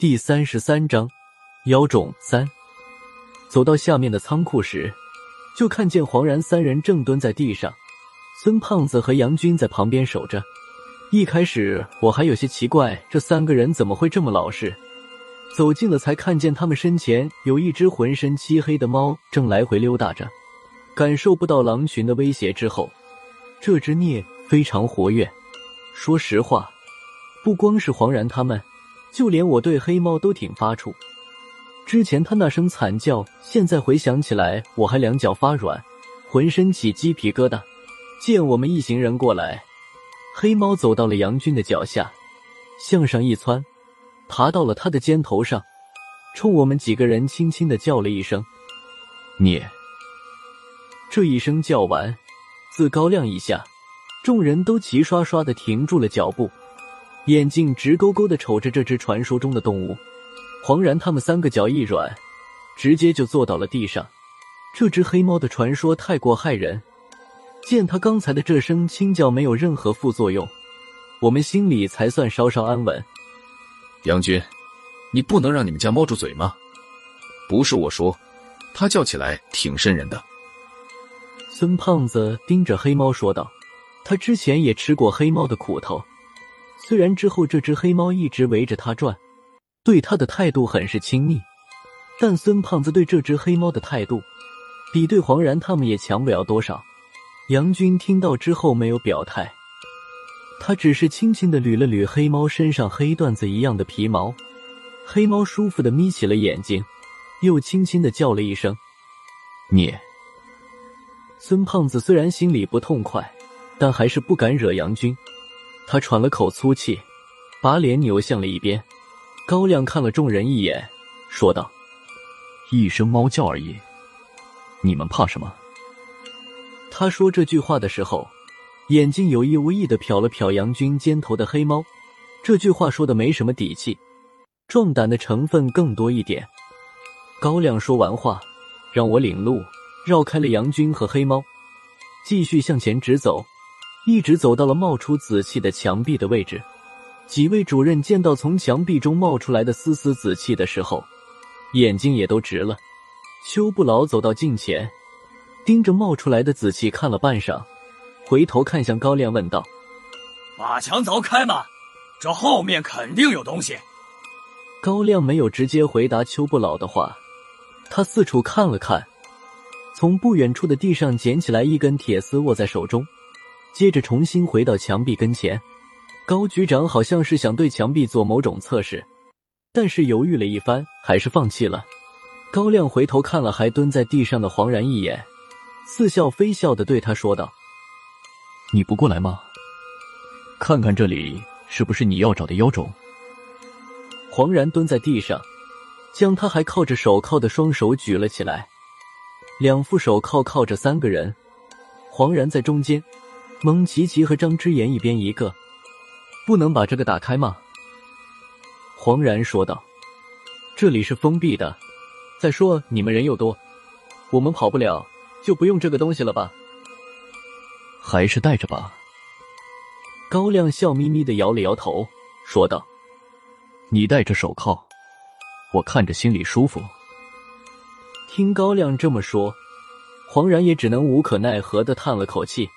第三十三章妖种三。走到下面的仓库时，就看见黄然三人正蹲在地上，孙胖子和杨军在旁边守着。一开始我还有些奇怪，这三个人怎么会这么老实？走近了才看见他们身前有一只浑身漆黑的猫正来回溜达着。感受不到狼群的威胁之后，这只孽非常活跃。说实话，不光是黄然他们。就连我对黑猫都挺发怵，之前他那声惨叫，现在回想起来，我还两脚发软，浑身起鸡皮疙瘩。见我们一行人过来，黑猫走到了杨军的脚下，向上一窜，爬到了他的肩头上，冲我们几个人轻轻的叫了一声“你”。这一声叫完，自高亮一下，众人都齐刷刷的停住了脚步。眼睛直勾勾的瞅着这只传说中的动物，黄然他们三个脚一软，直接就坐到了地上。这只黑猫的传说太过骇人，见他刚才的这声轻叫没有任何副作用，我们心里才算稍稍安稳。杨军，你不能让你们家猫住嘴吗？不是我说，它叫起来挺瘆人的。孙胖子盯着黑猫说道：“他之前也吃过黑猫的苦头。”虽然之后这只黑猫一直围着他转，对他的态度很是亲密，但孙胖子对这只黑猫的态度，比对黄然他们也强不了多少。杨军听到之后没有表态，他只是轻轻的捋了捋黑猫身上黑缎子一样的皮毛，黑猫舒服的眯起了眼睛，又轻轻的叫了一声“你”。孙胖子虽然心里不痛快，但还是不敢惹杨军。他喘了口粗气，把脸扭向了一边。高亮看了众人一眼，说道：“一声猫叫而已，你们怕什么？”他说这句话的时候，眼睛有意无意的瞟了瞟杨军肩头的黑猫。这句话说的没什么底气，壮胆的成分更多一点。高亮说完话，让我领路，绕开了杨军和黑猫，继续向前直走。一直走到了冒出紫气的墙壁的位置，几位主任见到从墙壁中冒出来的丝丝紫气的时候，眼睛也都直了。邱不老走到近前，盯着冒出来的紫气看了半晌，回头看向高亮问道：“把墙凿开嘛？这后面肯定有东西。”高亮没有直接回答邱不老的话，他四处看了看，从不远处的地上捡起来一根铁丝，握在手中。接着重新回到墙壁跟前，高局长好像是想对墙壁做某种测试，但是犹豫了一番，还是放弃了。高亮回头看了还蹲在地上的黄然一眼，似笑非笑的对他说道：“你不过来吗？看看这里是不是你要找的妖种？”黄然蹲在地上，将他还靠着手铐的双手举了起来，两副手铐铐着三个人，黄然在中间。蒙奇奇和张之言一边一个，不能把这个打开吗？黄然说道：“这里是封闭的，再说你们人又多，我们跑不了，就不用这个东西了吧？还是带着吧。”高亮笑眯眯的摇了摇头，说道：“你戴着手铐，我看着心里舒服。”听高亮这么说，黄然也只能无可奈何的叹了口气。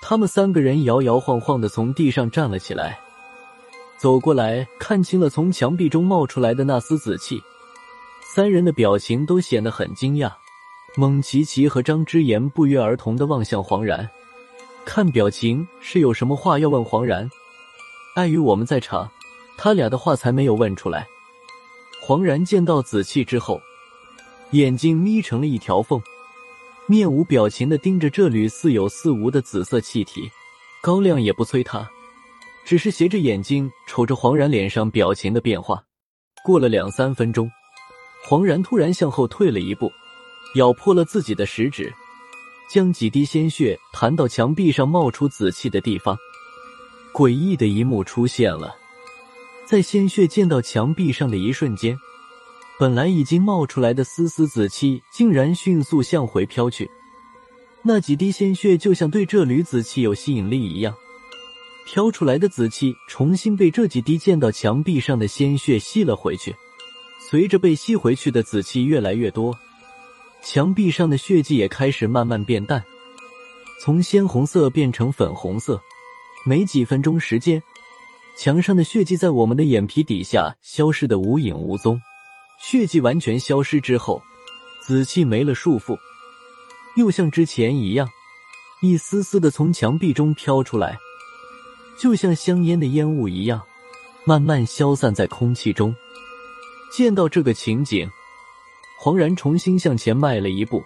他们三个人摇摇晃晃的从地上站了起来，走过来看清了从墙壁中冒出来的那丝紫气，三人的表情都显得很惊讶。蒙奇奇和张之言不约而同的望向黄然，看表情是有什么话要问黄然。碍于我们在场，他俩的话才没有问出来。黄然见到紫气之后，眼睛眯成了一条缝。面无表情的盯着这缕似有似无的紫色气体，高亮也不催他，只是斜着眼睛瞅着黄然脸上表情的变化。过了两三分钟，黄然突然向后退了一步，咬破了自己的食指，将几滴鲜血弹到墙壁上冒出紫气的地方。诡异的一幕出现了，在鲜血溅到墙壁上的一瞬间。本来已经冒出来的丝丝紫气，竟然迅速向回飘去。那几滴鲜血就像对这缕紫气有吸引力一样，飘出来的紫气重新被这几滴溅到墙壁上的鲜血吸了回去。随着被吸回去的紫气越来越多，墙壁上的血迹也开始慢慢变淡，从鲜红色变成粉红色。没几分钟时间，墙上的血迹在我们的眼皮底下消失的无影无踪。血迹完全消失之后，紫气没了束缚，又像之前一样，一丝丝的从墙壁中飘出来，就像香烟的烟雾一样，慢慢消散在空气中。见到这个情景，黄然重新向前迈了一步，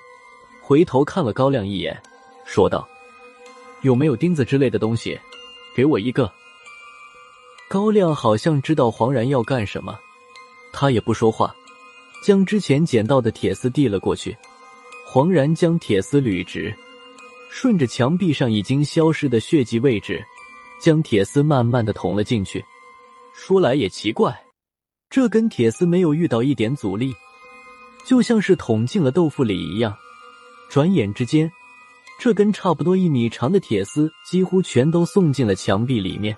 回头看了高亮一眼，说道：“有没有钉子之类的东西？给我一个。”高亮好像知道黄然要干什么，他也不说话。将之前捡到的铁丝递了过去，黄然将铁丝捋直，顺着墙壁上已经消失的血迹位置，将铁丝慢慢的捅了进去。说来也奇怪，这根铁丝没有遇到一点阻力，就像是捅进了豆腐里一样。转眼之间，这根差不多一米长的铁丝几乎全都送进了墙壁里面。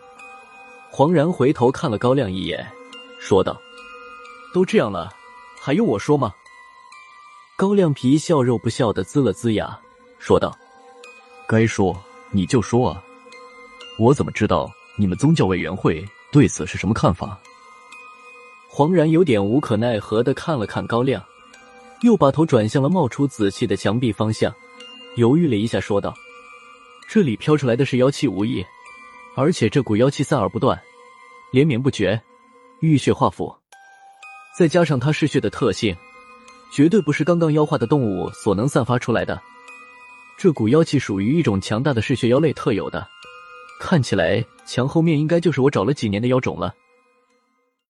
黄然回头看了高亮一眼，说道：“都这样了。”还用我说吗？高亮皮笑肉不笑的呲了呲牙，说道：“该说你就说啊，我怎么知道你们宗教委员会对此是什么看法？”黄然有点无可奈何的看了看高亮，又把头转向了冒出紫气的墙壁方向，犹豫了一下，说道：“这里飘出来的是妖气无异，而且这股妖气散而不断，连绵不绝，浴血化腐。”再加上它嗜血的特性，绝对不是刚刚妖化的动物所能散发出来的。这股妖气属于一种强大的嗜血妖类特有的，看起来墙后面应该就是我找了几年的妖种了。